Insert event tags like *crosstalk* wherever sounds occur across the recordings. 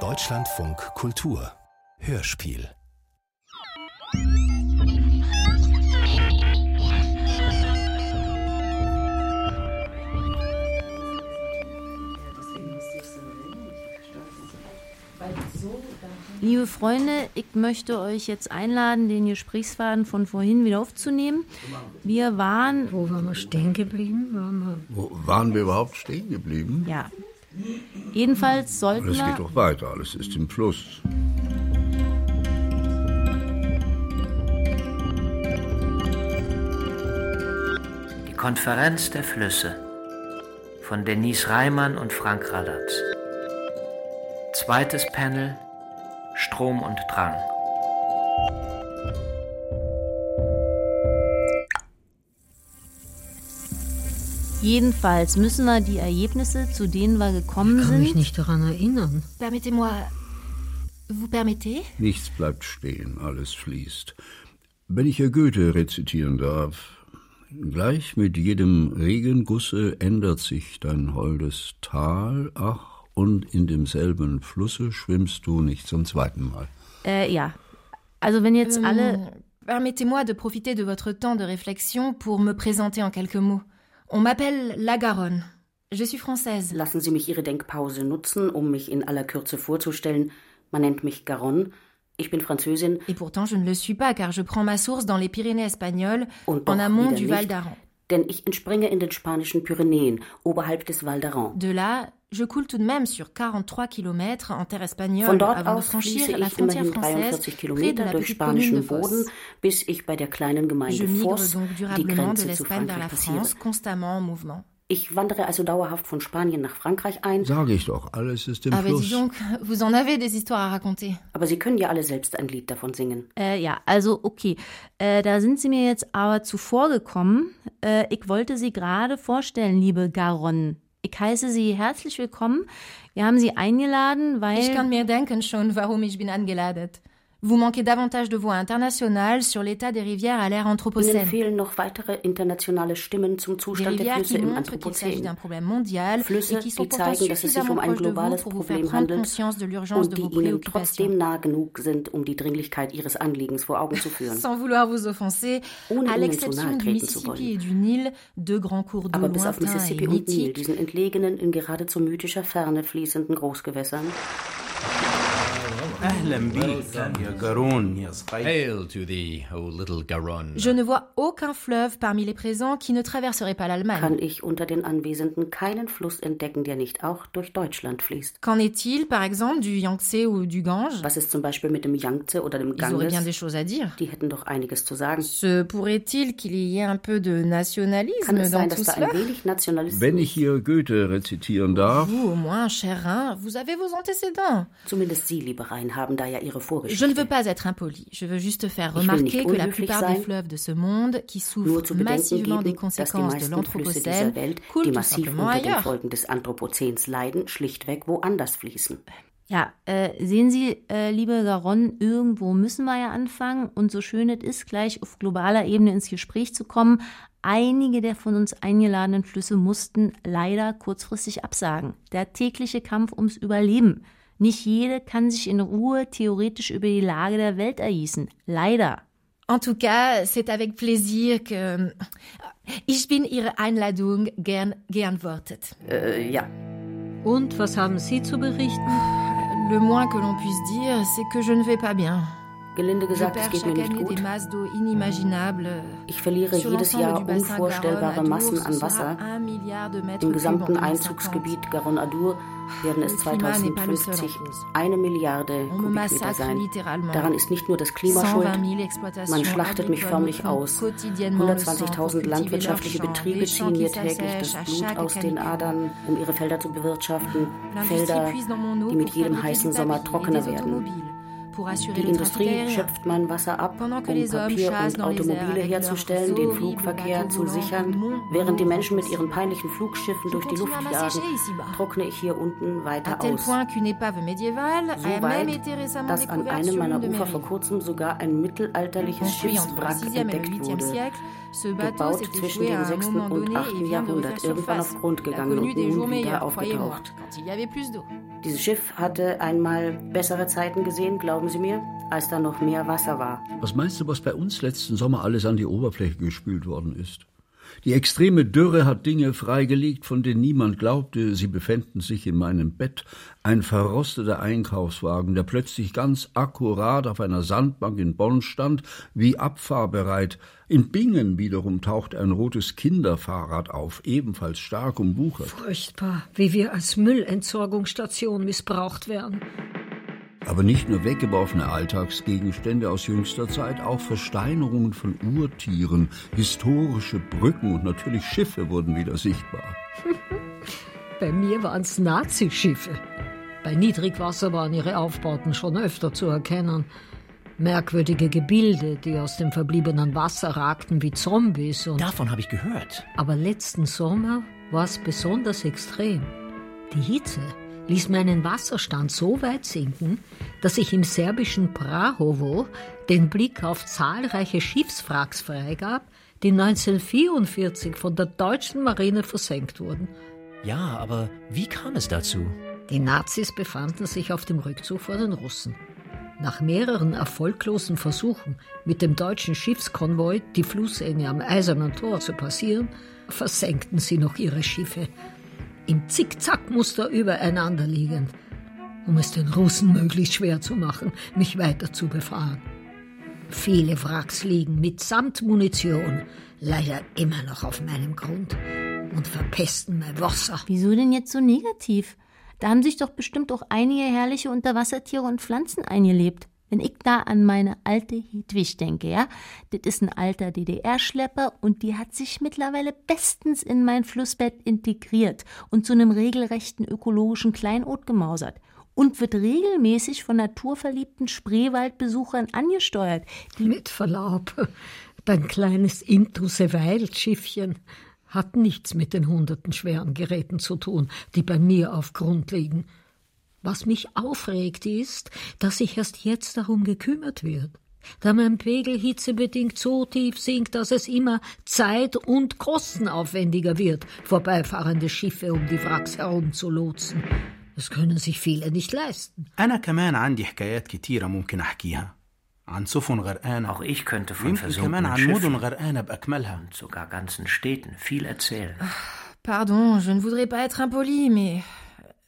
Deutschlandfunk Kultur Hörspiel Liebe Freunde, ich möchte euch jetzt einladen, den Gesprächsfaden von vorhin wieder aufzunehmen. Wir waren. Wo waren wir stehen geblieben? Waren wir Wo waren wir überhaupt stehen geblieben? Ja. Jedenfalls sollten wir. geht doch weiter, alles ist im Fluss. Die Konferenz der Flüsse von Denise Reimann und Frank Radatz. Zweites Panel Strom und Drang. Jedenfalls müssen wir die Ergebnisse, zu denen wir gekommen Ich kann mich sind. nicht daran erinnern. Permettez-moi. Vous permettez Nichts bleibt stehen, alles fließt. Wenn ich Herr Goethe rezitieren darf. Gleich mit jedem Regengusse ändert sich dein holdes Tal, ach, und in demselben Flusse schwimmst du nicht zum zweiten Mal. Äh, ja. Also wenn jetzt alle. Permettez-moi de profiter de votre temps de réflexion pour me présenter en quelques mots. On m'appelle La Garonne. Je suis française. Lassen Sie mich Ihre Denkpause nutzen, um mich in aller Kürze vorzustellen. Man nennt mich Garonne. Ich bin Französin Et pourtant, je ne le suis pas, car je prends ma source dans les Pyrénées espagnoles, en amont du Val d'Aran. Denn ich entspringe in den spanischen Pyrenäen, oberhalb des Val d'Aran. De là, je coule tout de même sur 43 km en terre espagnole Von dort avant de aus franchir la frontière française 43 près de Kilometer la durch de spanischen. Boden, bis ich bei der kleinen Gemeinde migre Fos donc die Grenze zu Frankreich passiere. Constamment en mouvement. Ich wandere also dauerhaft von Spanien nach Frankreich ein, Sage ich doch, alles ist im dis Fluss. donc, vous en avez des histoires à raconter. aber Sie können ja alle selbst ein Lied davon singen. Äh, ja, also okay. Äh, da sind Sie mir jetzt aber zuvor gekommen. Äh, ich wollte Sie gerade vorstellen, liebe Garonne. Ich heiße Sie herzlich willkommen. Wir haben Sie eingeladen, weil. Ich kann mir denken schon, warum ich bin eingeladen. Vous manquez davantage de voix internationales sur l'état des rivières à l'ère anthropocène. Des rivières qui montrent qu'il s'agit d'un problème mondial Flüsse, et qui sont pourtant um suffisamment proches de vous pour vous faire prendre handelt conscience de l'urgence de vos préoccupations. sind, um die Dringlichkeit Ihres Anliegens vor Augen zu führen. *laughs* Sans vouloir vous offenser, Ohne à l'exception du Mississippi et du Nil, deux grands cours d'eau Aber bis auf lointains et Mississippi und Nil, mythiques, diesen entlegenen, in geradezu mythischer Ferne fließenden Großgewässern, Je ne vois aucun fleuve parmi les présents qui ne traverserait pas l'Allemagne. Kann ich unter den Anwesenden keinen Fluss entdecken, der nicht auch durch Deutschland fließt? Qu'en est-il, par exemple, du Yangtze ou du Gange? Was ist zum Beispiel mit dem Yangtze oder dem Ganges? Ils auraient bien des choses à dire. Die hätten doch einiges zu sagen. Se pourrait-il qu'il y ait un peu de nationalisme Kann es sein, dass da ein wenig Nationalismus? Wenn ich hier Goethe rezitieren darf. Vous, au moins, cher Rhin, vous avez vos antécédents. Zumindest Sie, lieber Rhein haben da ja Ihre Je Vorgeschichte. ne veux pas être impoli. Je veux juste faire Ich will nicht remarquer que la plupart sein, des fleuves de ce monde, qui Nur souffrent zu bedenken massivement des geben, dass die conséquences de meisten Flüsse dieser l'Anthropocène, Welt, coulent die massiv unter den ailleurs. Folgen des Anthropozäns leiden, schlichtweg woanders fließen. Ja, äh, sehen Sie, äh, liebe Garonne, irgendwo müssen wir ja anfangen. Und so schön es ist, gleich auf globaler Ebene ins Gespräch zu kommen, einige der von uns eingeladenen Flüsse mussten leider kurzfristig absagen. Der tägliche Kampf ums Überleben. Nicht jede kann sich in Ruhe theoretisch über die Lage der Welt ergießen. Leider. En tout cas, c'est avec plaisir que ich bin Ihre Einladung gern geantwortet. Äh, ja, Und was haben Sie zu berichten? Le moins que l'on puisse dire, c'est que je ne vais pas bien. Gelinde gesagt, es geht mir nicht gut. Ich verliere jedes Jahr unvorstellbare Massen an Wasser. Im gesamten 2050. Einzugsgebiet Garonne-Adour werden es Le Klima n'est pas le seul en 2050 cause. eine Milliarde Kubikmeter sein. Daran ist nicht nur das Klima schuld, 120 000 exploitations man schlachtet mich förmlich aus. quotidiennement le sang pour 120.000 cultiver landwirtschaftliche. Betriebe ziehen mir täglich das Blut aus den. Adern, um ihre Felder zu bewirtschaften. Felder, die mit jedem heißen Sommer trockener werden. Die Industrie schöpft mein Wasser ab, um Papier und Automobile herzustellen, den Flugverkehr zu sichern. Während die Menschen mit ihren peinlichen Flugschiffen durch die Luft jagen, trockne ich hier unten weiter aus. So weit, dass an einem meiner Ufer vor kurzem sogar ein mittelalterliches Schiffswrack 6e et le entdeckt 8e wurde. gebaut zwischen dem 6. und 8. Jahrhundert, irgendwann auf Grund gegangen und nun wieder aufgetaucht. Dieses Schiff hatte einmal bessere Zeiten gesehen, glauben Sie mir, als da noch mehr Wasser war. Was meinst du, was bei uns letzten Sommer alles an die Oberfläche gespült worden ist? Die extreme Dürre hat Dinge freigelegt, von denen niemand glaubte, sie befänden sich in meinem Bett. Ein verrosteter Einkaufswagen, der plötzlich ganz akkurat auf einer Sandbank in Bonn stand, wie abfahrbereit. In Bingen wiederum taucht ein rotes Kinderfahrrad auf, ebenfalls stark umwuchert. Furchtbar, wie wir als Müllentsorgungsstation missbraucht werden. Aber nicht nur weggeworfene Alltagsgegenstände aus jüngster Zeit, auch Versteinerungen von Urtieren, historische Brücken und natürlich Schiffe wurden wieder sichtbar. *laughs* Bei mir waren es Nazischiffe. Bei Niedrigwasser waren ihre Aufbauten schon öfter zu erkennen. Merkwürdige Gebilde, die aus dem verbliebenen Wasser ragten wie Zombies. Und Davon habe ich gehört. Aber letzten Sommer war es besonders extrem. Die Hitze ließ meinen Wasserstand so weit sinken, dass ich im serbischen Prahovo den Blick auf zahlreiche Schiffswracks freigab, die 1944 von der deutschen Marine versenkt wurden. Ja, aber wie kam es dazu? Die Nazis befanden sich auf dem Rückzug vor den Russen. Nach mehreren erfolglosen Versuchen, mit dem deutschen Schiffskonvoi die Flussenge am Eisernen Tor zu passieren, versenkten sie noch ihre Schiffe im Zickzackmuster übereinander liegend, um es den Russen möglichst schwer zu machen, mich weiter zu befahren. Viele Wracks liegen mitsamt Munition leider immer noch auf meinem Grund und verpesten mein Wasser. Wieso denn jetzt so negativ? Da haben sich doch bestimmt auch einige herrliche Unterwassertiere und Pflanzen eingelebt. Wenn ich da an meine alte Hedwig denke, ja, das ist ein alter DDR-Schlepper und die hat sich mittlerweile bestens in mein Flussbett integriert und zu einem regelrechten ökologischen Kleinod gemausert und wird regelmäßig von naturverliebten Spreewaldbesuchern angesteuert. Mit Verlaub, dein kleines Intus-Schiffchen hat nichts mit den hunderten schweren Geräten zu tun, die bei mir auf Grund liegen. Was mich aufregt, ist, dass sich erst jetzt darum gekümmert wird. Da mein Pegel hitzebedingt so tief sinkt, dass es immer zeit- und kostenaufwendiger wird, vorbeifahrende Schiffe um die Wracks herumzulotsen. Das können sich viele nicht leisten. أنا كمان عندي حكايات كتيرة ممكن أحكيها عن سفن غرقانة Auch ich könnte von ويمكن كمان versunkenen عن مدن Schiffen غرقانة بأكملها und sogar ganzen Städten viel erzählen. Pardon, je ne voudrais pas être impoli, mais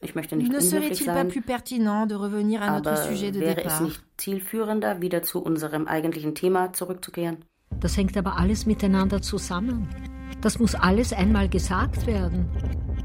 ich möchte nicht ne serait-il pas plus pertinent de revenir à notre sujet de wäre es départ nicht zielführender, wieder zu unserem eigentlichen Thema zurückzukehren? Das hängt aber alles miteinander zusammen. Das muss alles einmal gesagt werden.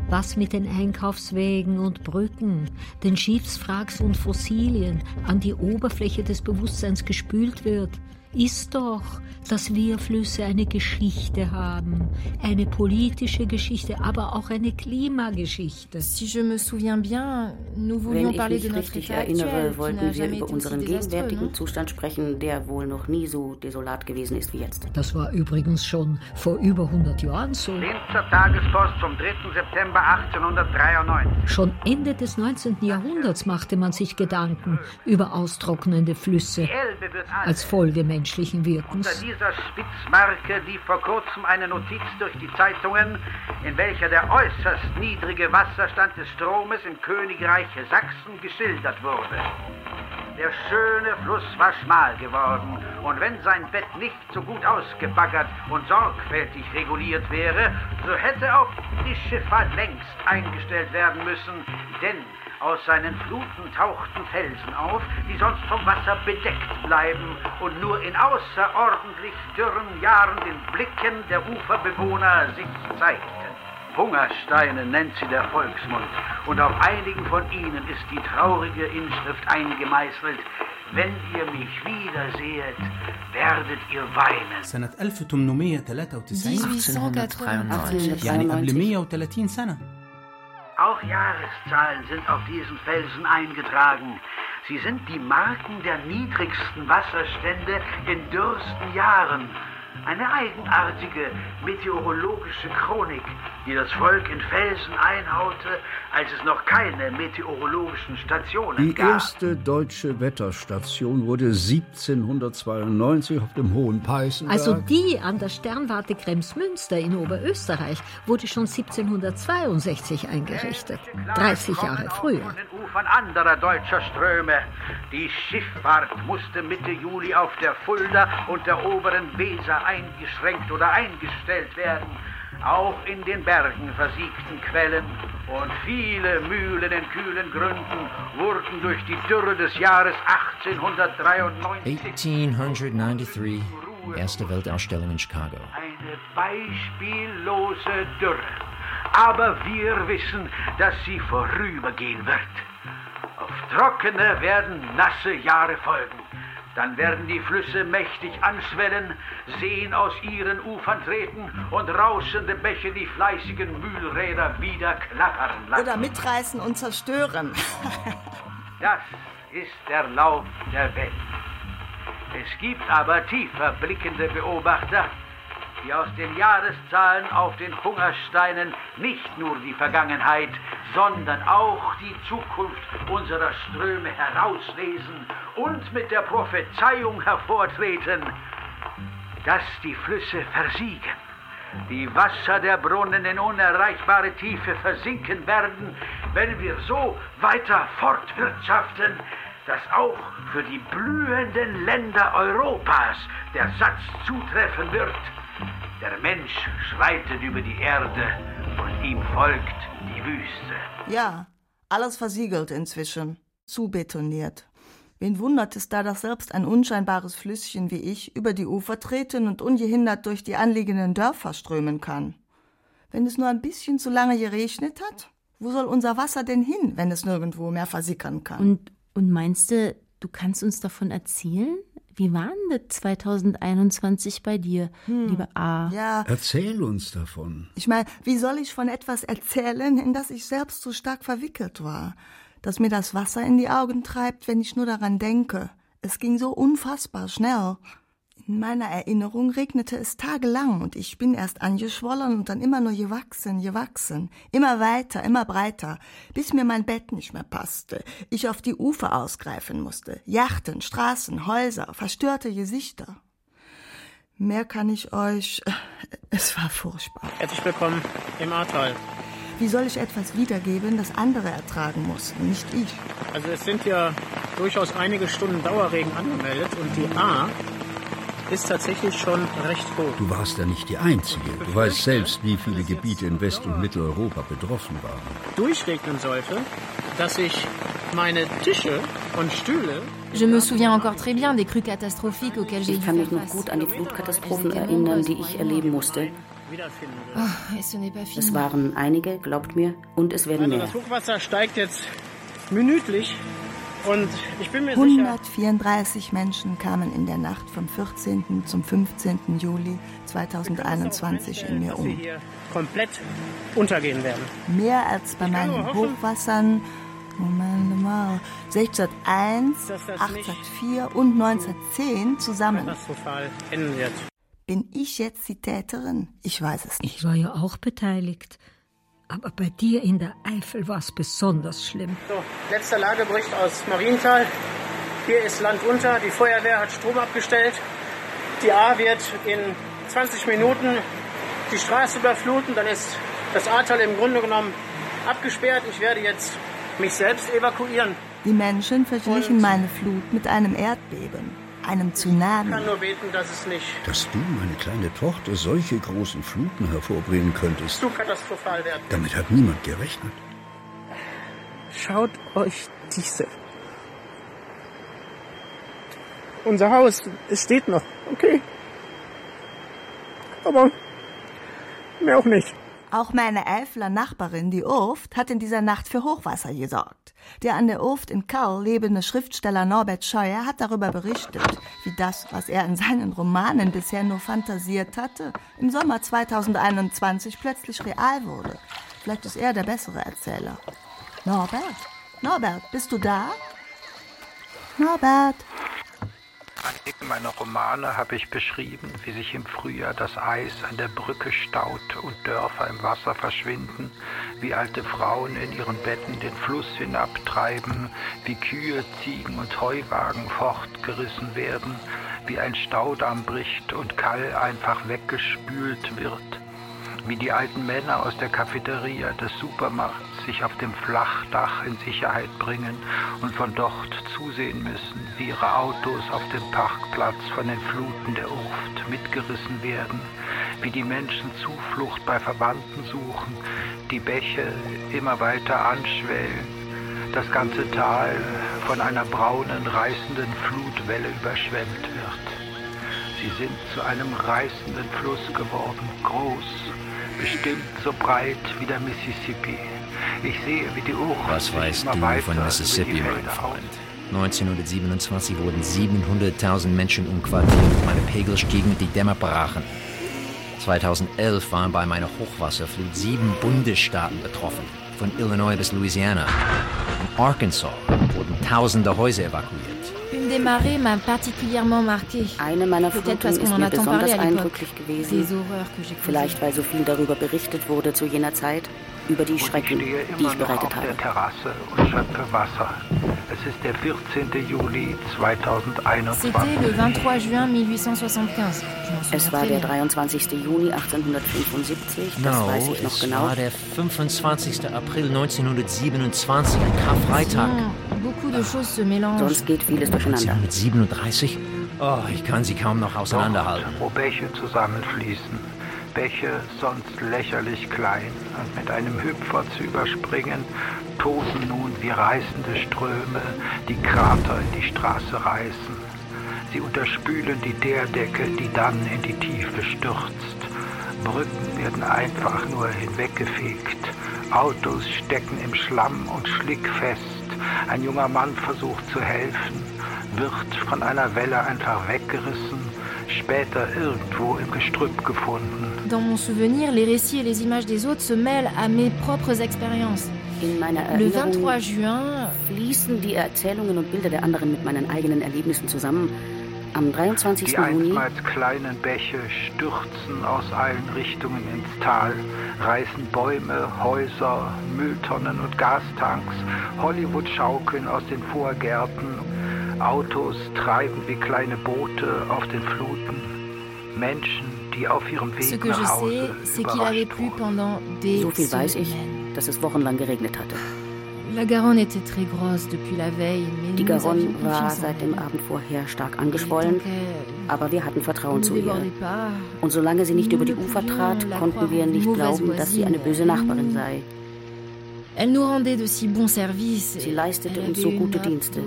Was mit den Einkaufswegen und Brücken, den Schiffswracks und Fossilien an die Oberfläche des Bewusstseins gespült wird, ist doch, dass wir Flüsse eine Geschichte haben. Eine politische Geschichte, aber auch eine Klimageschichte. Si je me souviens bien, nous Wenn ich parler mich de richtig erinnere, wollten wir über unseren gegenwärtigen non? Zustand sprechen, der wohl noch nie so desolat gewesen ist wie jetzt. Das war übrigens schon vor über 100 Jahren so. Linzer Tagespost vom 3. September 1893. Schon Ende des 19. Jahrhunderts machte man sich Gedanken über austrocknende Flüsse als Folge menschlichen Wirkens. Unter dieser Spitzmarke lief vor kurzem eine Notiz durch die Zeitungen, in welcher der äußerst niedrige Wasserstand des Stromes im Königreich Sachsen geschildert wurde. Der schöne Fluss war schmal geworden, und wenn sein Bett nicht so gut ausgebaggert und sorgfältig reguliert wäre, so hätte auch die Schifffahrt längst eingestellt werden müssen, denn aus seinen Fluten tauchten Felsen auf, die sonst vom Wasser bedeckt bleiben und nur in außerordentlich dürren Jahren den Blicken der Uferbewohner sich zeigten. Hungersteine nennt sie der Volksmund, und auf einigen von ihnen ist die traurige Inschrift eingemeißelt: Wenn ihr mich wiedersehet, werdet ihr weinen. سنة 1893 1893. يعني قبل 130 سنة auch Jahreszahlen sind auf diesen Felsen eingetragen. Sie sind die Marken der niedrigsten Wasserstände in dürsten Jahren. Eine eigenartige meteorologische Chronik, die das Volk in Felsen einhaute, als es noch keine meteorologischen Stationen die gab. Die erste deutsche Wetterstation wurde 1792 auf dem Hohen Peißenberg. Also die an der Sternwarte Kremsmünster in Oberösterreich wurde schon 1762 eingerichtet, 30 Jahre früher. Von den Ufern anderer deutscher Ströme. Die Schifffahrt musste Mitte Juli auf der Fulda und der oberen Weser eingeschränkt oder eingestellt werden. Auch in den Bergen versiegten Quellen und viele Mühlen in kühlen Gründen wurden durch die Dürre des Jahres 1893 1893, erste Weltausstellung in Chicago. Eine beispiellose Dürre. Aber wir wissen, dass sie vorübergehen wird. Auf trockene werden nasse Jahre folgen. Dann werden die Flüsse mächtig anschwellen, Seen aus ihren Ufern treten und rauschende Bäche die fleißigen Mühlräder wieder klappern lassen. Oder mitreißen und zerstören. *laughs* das ist der Lauf der Welt. Es gibt aber tiefer blickende Beobachter, die aus den Jahreszahlen auf den Hungersteinen nicht nur die Vergangenheit, sondern auch die Zukunft unserer Ströme herauslesen und mit der Prophezeiung hervortreten, dass die Flüsse versiegen, die Wasser der Brunnen in unerreichbare Tiefe versinken werden, wenn wir so weiter fortwirtschaften, dass auch für die blühenden Länder Europas der Satz zutreffen wird, der Mensch schreitet über die Erde und ihm folgt die Wüste. Ja, alles versiegelt inzwischen, zubetoniert. Wen wundert es da, dass selbst ein unscheinbares Flüsschen wie ich über die Ufer treten und ungehindert durch die anliegenden Dörfer strömen kann? Wenn es nur ein bisschen zu lange geregnet hat? Wo soll unser Wasser denn hin, wenn es nirgendwo mehr versickern kann? Und, und meinst du, du kannst uns davon erzählen? Wie war denn das 2021 bei dir, hm. liebe A? Ja. Erzähl uns davon. Ich meine, wie soll ich von etwas erzählen, in das ich selbst so stark verwickelt war? Dass mir das Wasser in die Augen treibt, wenn ich nur daran denke. Es ging so unfassbar schnell. In meiner Erinnerung regnete es tagelang und ich bin erst angeschwollen und dann immer nur gewachsen, gewachsen, immer weiter, immer breiter, bis mir mein Bett nicht mehr passte, ich auf die Ufer ausgreifen musste, Yachten, Straßen, Häuser, verstörte Gesichter. Mehr kann ich euch. *laughs* Es war furchtbar. Herzlich willkommen im Ahrtal. Wie soll ich etwas wiedergeben, das andere ertragen mussten, nicht ich? Also es sind ja durchaus einige Stunden Dauerregen angemeldet und die A ist tatsächlich schon recht hoch. Du warst ja nicht die Einzige. Du weißt selbst, wie viele Gebiete in West- und Mitteleuropa betroffen waren. Durchregnen sollte, dass ich meine Tische und Stühle Je me souviens encore très bien des crues catastrophiques auxquelles j'ai Ich kann mich noch gut an die Flutkatastrophen erinnern, die ich erleben musste. Oh, es waren einige, glaubt mir, und es werden also mehr. Das Hochwasser steigt jetzt minütlich und ich bin mir 134 sicher, Menschen kamen in der Nacht vom 14. zum 15. Juli 2021 in mir um. komplett untergehen werden. Mehr als bei meinen hoffen, Hochwassern Moment mal, 1601, 1804 und 1910 zusammen. Katastrophal enden wird. Bin ich jetzt die Täterin? Ich weiß es nicht. Ich war ja auch beteiligt. Aber bei dir in der Eifel war es besonders schlimm. So, letzter Lagebericht aus Marienthal. Hier ist Land unter. Die Feuerwehr hat Strom abgestellt. Die A wird in 20 Minuten die Straße überfluten. Dann ist das Ahrtal im Grunde genommen abgesperrt. Ich werde jetzt mich selbst evakuieren. Die Menschen verglichen Und meine Flut mit einem Erdbeben einem Tsunami. Ich kann nur beten, dass es nicht. Dass du, meine kleine Tochter, solche großen Fluten hervorbringen könntest. Zu katastrophal werden. Damit hat niemand gerechnet. Schaut euch diese. Unser Haus, es steht noch, okay. Aber mehr auch nicht. Auch meine Eifler Nachbarin, die Urft, hat in dieser Nacht für Hochwasser gesorgt. Der an der Urft in Karl lebende Schriftsteller Norbert Scheuer hat darüber berichtet, wie das, was er in seinen Romanen bisher nur fantasiert hatte, im Sommer 2021 plötzlich real wurde. Vielleicht ist er der bessere Erzähler. Norbert? Norbert, bist du da? Norbert? Meine Romane habe ich beschrieben, wie sich im Frühjahr das Eis an der Brücke staut und Dörfer im Wasser verschwinden, wie alte Frauen in ihren Betten den Fluss hinabtreiben, wie Kühe, Ziegen und Heuwagen fortgerissen werden, wie ein Staudamm bricht und Kall einfach weggespült wird, wie die alten Männer aus der Cafeteria des Supermarkts sich auf dem Flachdach in Sicherheit bringen und von dort zusehen müssen, wie ihre Autos auf dem Parkplatz von den Fluten der Urft mitgerissen werden, wie die Menschen Zuflucht bei Verwandten suchen, die Bäche immer weiter anschwellen, das ganze Tal von einer braunen, reißenden Flutwelle überschwemmt wird. Sie sind zu einem reißenden Fluss geworden, groß, bestimmt so breit wie der Mississippi. Ich sehe, wie die Uhr Was weißt du von Mississippi, mein Freund? 1927 wurden 700.000 Menschen umquartiert und meine Pegel stiegen und die Dämme brachen. 2011 waren bei meiner Hochwasserflut sieben Bundesstaaten betroffen, von Illinois bis Louisiana. In Arkansas wurden tausende Häuser evakuiert. Une des marées m'a particulièrement marqué. Eine meiner Fluten ist mir besonders eindrücklich gewesen. Vielleicht, weil so viel darüber berichtet wurde zu jener Zeit über die Schrecken, die ich bereitet habe. der Terrasse und schöpfe Wasser. Es ist der 14. Juli 2021. Es war der 23. Juni 1875, das no, weiß ich noch es genau. war der 25. April 1927, ein Karfreitag. Sonst geht vieles durcheinander. 1937? Oh, ich kann sie kaum noch auseinanderhalten. Dort, wo Bäche zusammenfließen. Bäche sonst lächerlich klein und mit einem Hüpfer zu überspringen, tosen nun wie reißende Ströme, die Krater in die Straße reißen. Sie unterspülen die Teerdecke, die dann in die Tiefe stürzt. Brücken werden einfach nur hinweggefegt. Autos stecken im Schlamm und schlickfest. Ein junger Mann versucht zu helfen, wird von einer Welle einfach weggerissen, später irgendwo im Gestrüpp gefunden. Dans mon souvenir, les récits et les images des autres se mêlent à mes propres expériences. Le Erinnerung 23 juin fließen die Erzählungen und Bilder der anderen mit meinen eigenen Erlebnissen zusammen. Am 23. Die Juni einstmals kleinen Bäche stürzen aus allen Richtungen ins Tal, reißen Bäume, Häuser, Mülltonnen und Gastanks, Hollywood-Schaukeln aus den Vorgärten, Autos treiben wie kleine Boote auf den Fluten, Menschen, die auf ihrem Ce Weg que je nach sais, Hause c'est qu'il avait plu pendant des So viel weiß ich, dass es wochenlang geregnet hatte. La Garonne était très grosse depuis la veille, mais Die Garonne war seit dem. Abend vorher stark angeschwollen, aber wir hatten Vertrauen Ne zu ihr. Und solange sie nicht über die Ufer trat, konnten wir nicht glauben, dass sie eine böse Nachbarin sei. Elle nous rendait de si bons services. Sie leistete uns so gute Dienste.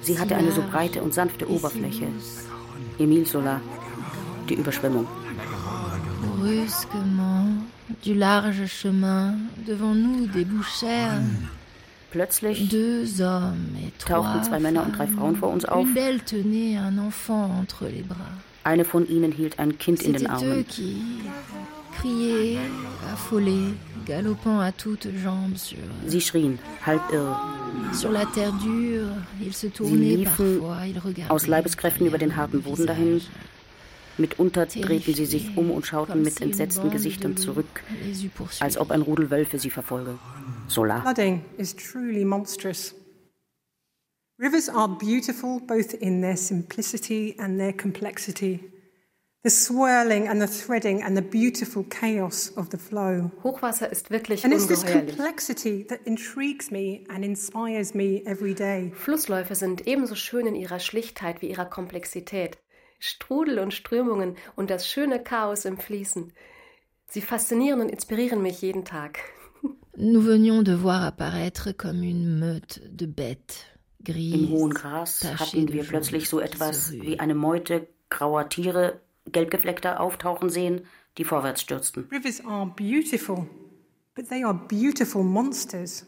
Sie si hatte eine so breite und sanfte Oberfläche. Emile Sola, die Überschwemmung. Brusquement, du large chemin, devant nous débouchèrent Plötzlich deux hommes et trois tauchten zwei Männer und drei Frauen vor uns auf. Une d'elles tenait un enfant entre les bras. Eine von ihnen hielt ein Kind in den Armen. qui criaient, affolés, galopant à toutes jambes sur, Sie schrien, halb irr. sur la terre dure. Ils se Sie liefen parfois, ils regardaient. aus Leibeskräften über den harten Boden dahin. Mitunter drehten sie sich um und schauten mit entsetzten Gesichtern zurück, als ob ein Rudel Wölfe sie verfolge. Sola. Flooding is truly monstrous. Rivers are beautiful both in their simplicity and their complexity. The swirling and the threading and the beautiful chaos of the flow. Hochwasser ist wirklich And it's this ungeheuerlich. complexity that intrigues me and inspires me every day. Flussläufe sind ebenso schön in ihrer Schlichtheit wie ihrer Komplexität. Strudel und Strömungen und das schöne Chaos im Fließen. Sie faszinieren und inspirieren mich jeden Tag. Nous venions de voir apparaître comme une meute de bêtes grises. Im hohen Gras hatten wir plötzlich so etwas wie eine Meute grauer Tiere, gelbgefleckter, auftauchen sehen, die vorwärts stürzten. Rivers are beautiful, but they are beautiful monsters.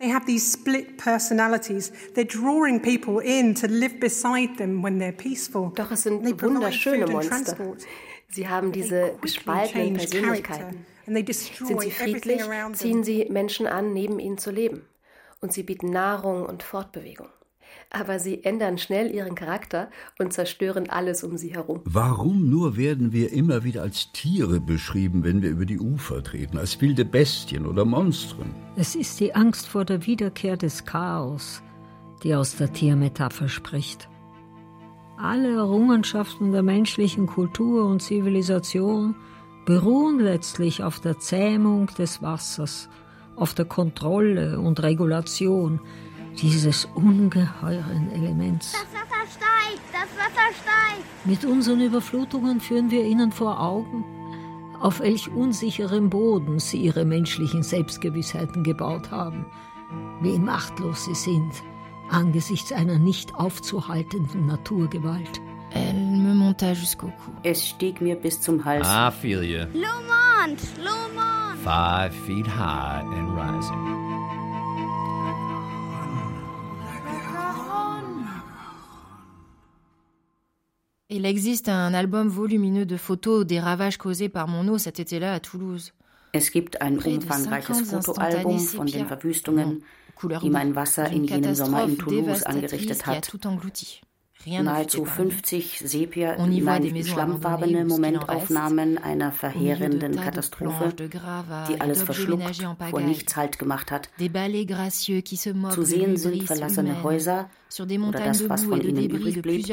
They have these split personalities. They're drawing people in to live beside them when they're peaceful. Doch es sind wunderschöne food and Monster. transport. Sie haben diese gespaltenen Persönlichkeiten. Sind sie friedlich, ziehen them. sie Menschen an, neben ihnen zu leben. Und sie bieten Nahrung und Fortbewegung. Aber sie ändern schnell ihren Charakter und zerstören alles um sie herum. Warum nur werden wir immer wieder als Tiere beschrieben, wenn wir über die Ufer treten, als wilde Bestien oder Monstren? Es ist die Angst vor der Wiederkehr des Chaos, die aus der Tiermetapher spricht. Alle Errungenschaften der menschlichen Kultur und Zivilisation beruhen letztlich auf der Zähmung des Wassers, auf der Kontrolle und Regulation, dieses ungeheuren Elements. Das Wasser steigt, das Wasser steigt. Mit unseren Überflutungen führen wir ihnen vor Augen, auf welch unsicherem Boden sie ihre menschlichen Selbstgewissheiten gebaut haben, wie machtlos sie sind angesichts einer nicht aufzuhaltenden Naturgewalt. Elle me monta jusqu'au cou. Es stieg mir bis zum Hals. I feel you. Lomond, Lomond. Five feet high and rising. Il existe un album volumineux de photos des ravages causés par mon eau cet été-là à Toulouse. Es gibt ein umfangreiches Fotoalbum von den Verwüstungen, die mein Wasser in jenem Sommer in Toulouse angerichtet hat. Nahezu 50 Sepia, nein, schlammfarbene Momentaufnahmen einer verheerenden Katastrophe, die alles verschluckt, vor nichts Halt gemacht hat. Zu sehen sind verlassene Häuser oder das, was von ihnen übrig blieb,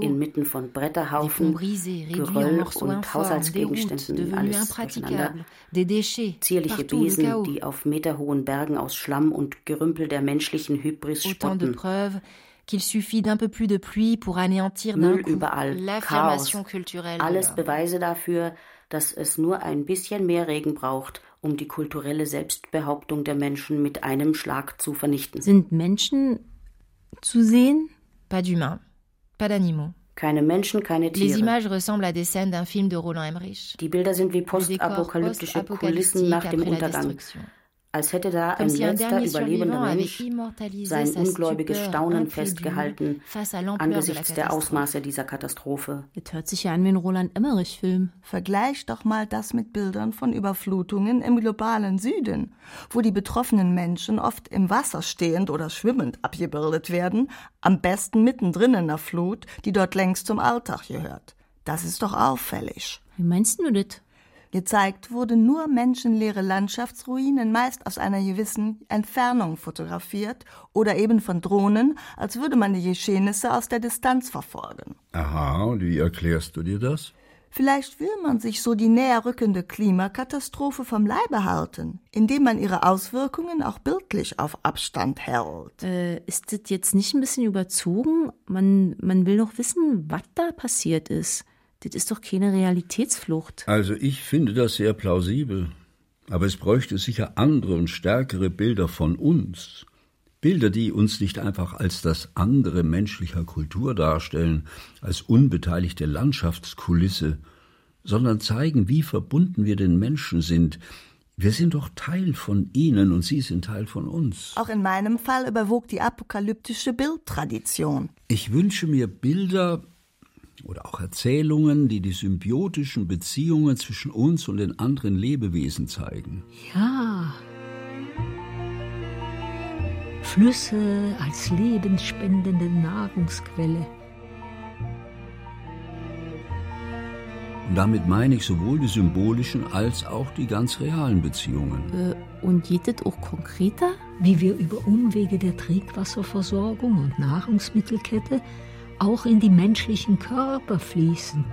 inmitten von Bretterhaufen, Geröll und Haushaltsgegenständen alles durcheinander. Zierliche Besen, die auf meterhohen Bergen aus Schlamm und Gerümpel der menschlichen Hybris spotten qu'il suffit d'un peu plus de pluie pour anéantir d'un coup l'affirmation culturelle. Alles Beweise dafür, dass es nur ein bisschen mehr Regen braucht, um die kulturelle Selbstbehauptung der Menschen mit einem Schlag zu vernichten. Sind Menschen zu sehen? Pas d'humains, pas d'animaux. Keine Menschen, keine Tiere. Les images ressemblent à des scènes d'un film de Roland Emmerich. Die Bilder sind wie postapokalyptische Kulissen nach dem Untergang als hätte da ein letzter überlebender Mensch sein ungläubiges Staunen festgehalten angesichts der Ausmaße dieser Katastrophe. Das hört sich ja an wie ein Roland Emmerich-Film. Vergleich doch mal das mit Bildern von Überflutungen im globalen Süden, wo die betroffenen Menschen oft im Wasser stehend oder schwimmend abgebildet werden, am besten mittendrin in der Flut, die dort längst zum Alltag gehört. Das ist doch auffällig. Wie meinst du das? Gezeigt wurden nur menschenleere Landschaftsruinen, meist aus einer gewissen Entfernung fotografiert oder eben von Drohnen, als würde man die Geschehnisse aus der Distanz verfolgen. Aha, und wie erklärst du dir das? Vielleicht will man sich so die näher rückende Klimakatastrophe vom Leibe halten, indem man ihre Auswirkungen auch bildlich auf Abstand hält. Äh, ist das jetzt nicht ein bisschen überzogen? Man, man will doch wissen, was da passiert ist. Das ist doch keine Realitätsflucht. Also ich finde das sehr plausibel. Aber es bräuchte sicher andere und stärkere Bilder von uns. Bilder, die uns nicht einfach als das andere menschlicher Kultur darstellen, als unbeteiligte Landschaftskulisse, sondern zeigen, wie verbunden wir den Menschen sind. Wir sind doch Teil von ihnen und sie sind Teil von uns. Auch in meinem Fall überwog die apokalyptische Bildtradition. Ich wünsche mir Bilder, oder auch Erzählungen, die die symbiotischen Beziehungen zwischen uns und den anderen Lebewesen zeigen. Ja. Flüsse als lebensspendende Nahrungsquelle. Und damit meine ich sowohl die symbolischen als auch die ganz realen Beziehungen. Äh, und geht es auch konkreter? Wie wir über Umwege der Trinkwasserversorgung und Nahrungsmittelkette auch in die menschlichen Körper fließen,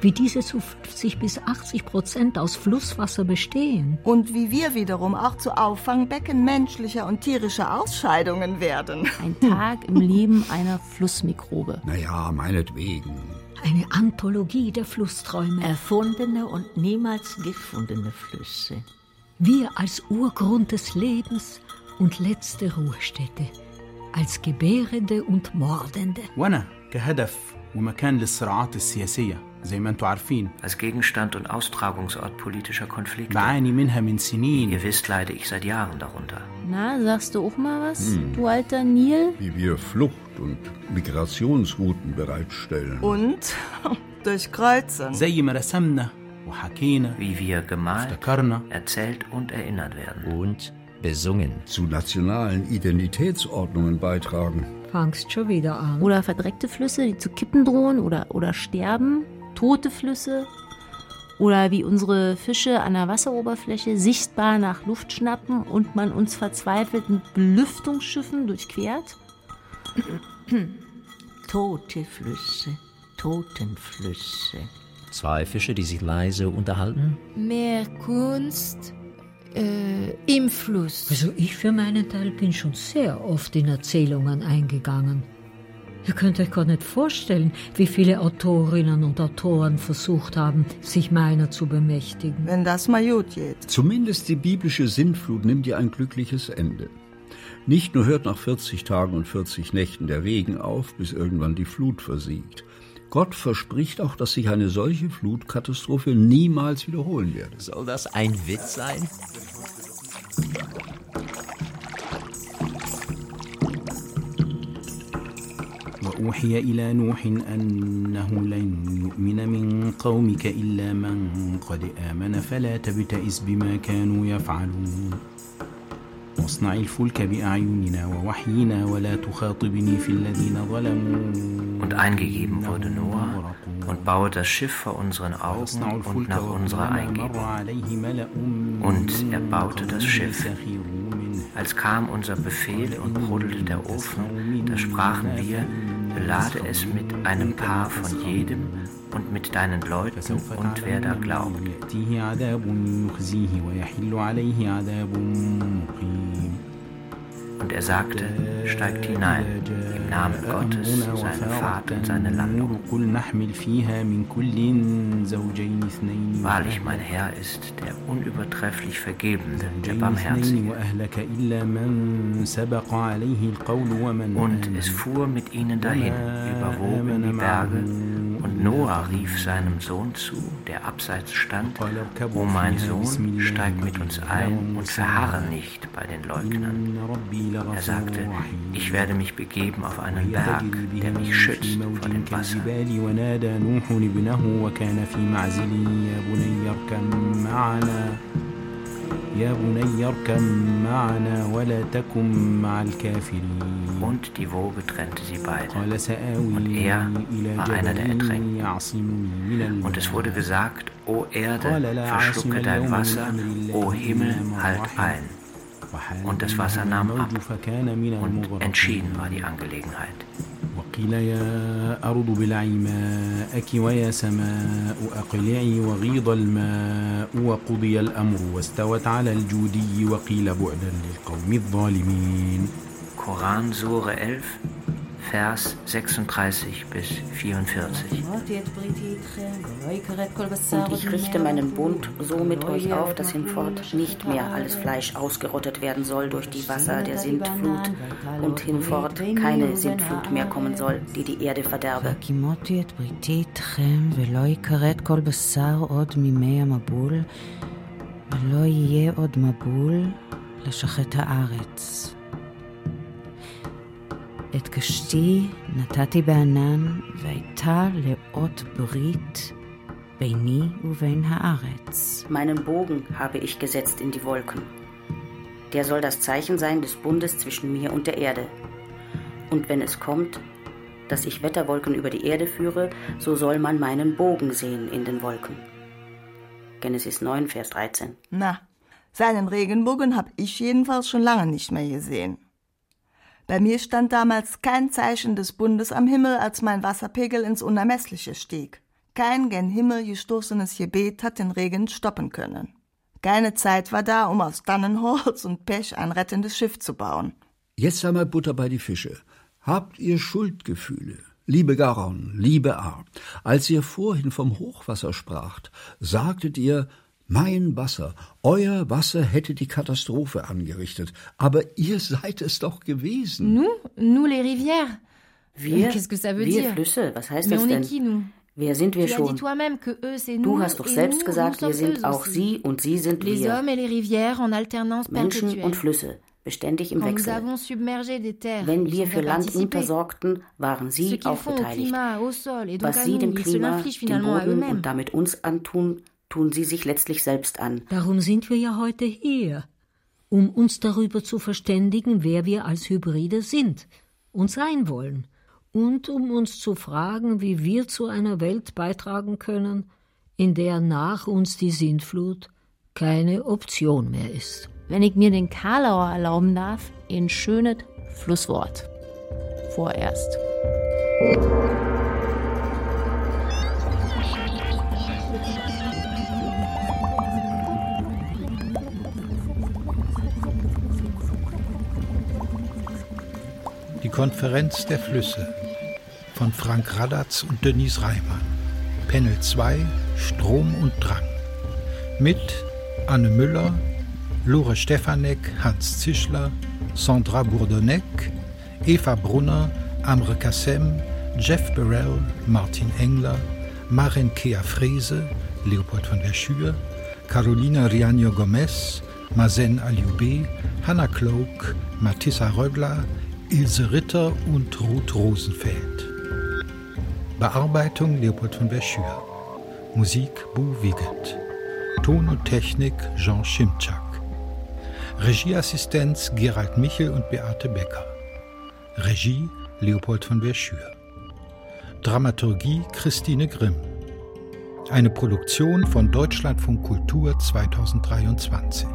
wie diese zu 50 bis 80 Prozent aus Flusswasser bestehen. Und wie wir wiederum auch zu Auffangbecken menschlicher und tierischer Ausscheidungen werden. *laughs* Ein Tag im Leben einer Flussmikrobe. Naja, meinetwegen. Eine Anthologie der Flussträume. Erfundene und niemals gefundene Flüsse. Wir als Urgrund des Lebens und letzte Ruhestätte. Als Gebärende und Mordende. Wanna. كهدف ومكان للصراعات السياسية زي ما انتم عارفين als Gegenstand und Austragungsort politischer Konflikte. بعاني منها من سنين Ihr wisst, leide ich seit Jahren darunter. Na, sagst du auch mal was, hm. du alter Nil? Wie wir Flucht- und Migrationsrouten bereitstellen. Und *laughs* durchkreuzen. زي ما رسمنا وحكينا Wie wir gemalt, erzählt und erinnert werden. Und besungen. Zu nationalen Identitätsordnungen beitragen. Fangst schon wieder an. Oder verdreckte Flüsse, die zu kippen drohen oder, oder sterben. Tote Flüsse. Oder wie unsere Fische an der Wasseroberfläche sichtbar nach Luft schnappen und man uns verzweifelt mit Belüftungsschiffen durchquert. *clears throat* Tote Flüsse, Totenflüsse. Zwei Fische, die sich leise unterhalten. Mehr Kunst äh, im Fluss. Also ich für meinen Teil bin schon sehr oft in Erzählungen eingegangen. Ihr könnt euch gar nicht vorstellen, wie viele Autorinnen und Autoren versucht haben, sich meiner zu bemächtigen. Wenn das mal gut geht. Zumindest die biblische Sintflut nimmt ihr ein glückliches Ende. Nicht nur hört nach 40 Tagen und 40 Nächten der Regen auf, bis irgendwann die Flut versiegt. Gott verspricht auch, dass sich eine solche Flutkatastrophe niemals wiederholen werde. Soll das ein Witz sein? وأوحي إلى نوح أنه لن يؤمن من قومك إلا من قد آمن فلا تبتئس بما كانوا يفعلون واصنع الفلك بأعيننا ووحينا ولا تخاطبني في الذين ظلموا Und eingegeben wurde Noah und baue das Schiff vor unseren Augen und nach unserer Eingebung. Und er baute das Schiff. Als kam unser Befehl und brodelte der Ofen, da sprachen wir, belade es mit einem Paar von jedem und mit deinen Leuten und wer da glaubt. Und er sagte, steigt hinein, im Namen Gottes, seine Fahrt und seine Landung. Wahrlich, mein Herr ist der unübertrefflich Vergebende, der Barmherzige. Und es fuhr mit ihnen dahin, überwogen die Berge, und Noah rief seinem Sohn zu, der abseits stand, O mein Sohn, steig mit uns ein und verharre nicht bei den Leugnern. Er sagte, ich werde mich begeben auf einen Berg, der mich schützt vor dem Wasser. Und die Woge trennte sie beide. Und er war einer der Ertränkten. Und es wurde gesagt, O Erde, verschlucke dein Wasser, O Himmel, halt ein. Und das Wasser nahm ab und entschieden war die Angelegenheit. وقيل يا أرض بلعي ماءك ويا سماء أقلعي وغيض الماء وقضي الأمر واستوت على الجودي وقيل بعدا للقوم الظالمين Koran Sure 11 Vers 36 bis 44. Und ich richte meinen Bund so mit euch auf, dass hinfort nicht mehr alles Fleisch ausgerottet werden soll durch die Wasser der Sintflut und hinfort keine Sintflut mehr kommen soll, die die Erde verderbe. ולא יהיה עוד מבול לשחט הארץ. את קשתי נתתי בענן, והייתה לאות ברית ביני ובין הארץ. Meinen Bogen habe ich gesetzt in die Wolken. Der soll das Zeichen sein des Bundes zwischen mir und der Erde. Und wenn es kommt, dass ich Wetterwolken über die Erde führe, so soll man meinen Bogen sehen in den Wolken. Genesis 9, Vers 13. Na, seinen Regenbogen habe ich jedenfalls schon lange nicht mehr gesehen. Bei mir stand damals kein Zeichen des Bundes am Himmel, als mein Wasserpegel ins Unermessliche stieg. Kein gen Himmel gestoßenes Gebet hat den Regen stoppen können. Keine Zeit war da, um aus Tannenholz und Pech ein rettendes Schiff zu bauen. Jetzt einmal Butter bei die Fische. Habt ihr Schuldgefühle? Liebe Garon, liebe A, als ihr vorhin vom Hochwasser spracht, sagtet ihr, mein Wasser, euer Wasser hätte die Katastrophe angerichtet, aber ihr seid es doch gewesen. Nous, nous les rivières. Wir, Qu'est-ce que ça veut wir dire Flüsse, was heißt Mais das denn? qui, Wer sind wir Tu schon? eux. Du hast doch selbst nous, gesagt, nous wir sind auch aussi. sie und sie sind Les wir. hommes et les rivières en alternance Menschen perpétuelle. und Flüsse, beständig im Quand nous Wechsel. avons submergé des terres, Wenn wir für Land untersorgten, waren sie auch beteiligt. Was sie dem Klima, dem Boden und damit uns antun, tun sie sich letztlich selbst an. Darum sind wir ja heute hier, um uns darüber zu verständigen, wer wir als Hybride sind. und sein wollen und um uns zu fragen, wie wir zu einer Welt beitragen können, in der nach uns die Sintflut keine Option mehr ist. Wenn ich mir den Karlauer erlauben darf, in schönes Flusswort. Vorerst. Konferenz der Flüsse von Frank Radatz und Denise Reimann. Panel 2 Strom und Drang. Mit Anne Müller, Lore Stefanek, Hans Zischler, Sandra Bourdonnec, Eva Brunner, Amre Kassem, Jeff Burrell, Martin Engler, Maren Kea Frese, Leopold von der Schür, Carolina Rianio Gomez, Mazen Alioube, Hanna Cloak, Matissa Rögler, Ilse Ritter und Ruth Rosenfeld. Bearbeitung Leopold von Verschür. Musik Bu Wiegelt. Ton und Technik Jean Schimczak. Regieassistenz Gerald Michel und Beate Becker. Regie Leopold von Verschür. Dramaturgie Christine Grimm. Eine Produktion von Deutschlandfunk Kultur 2023.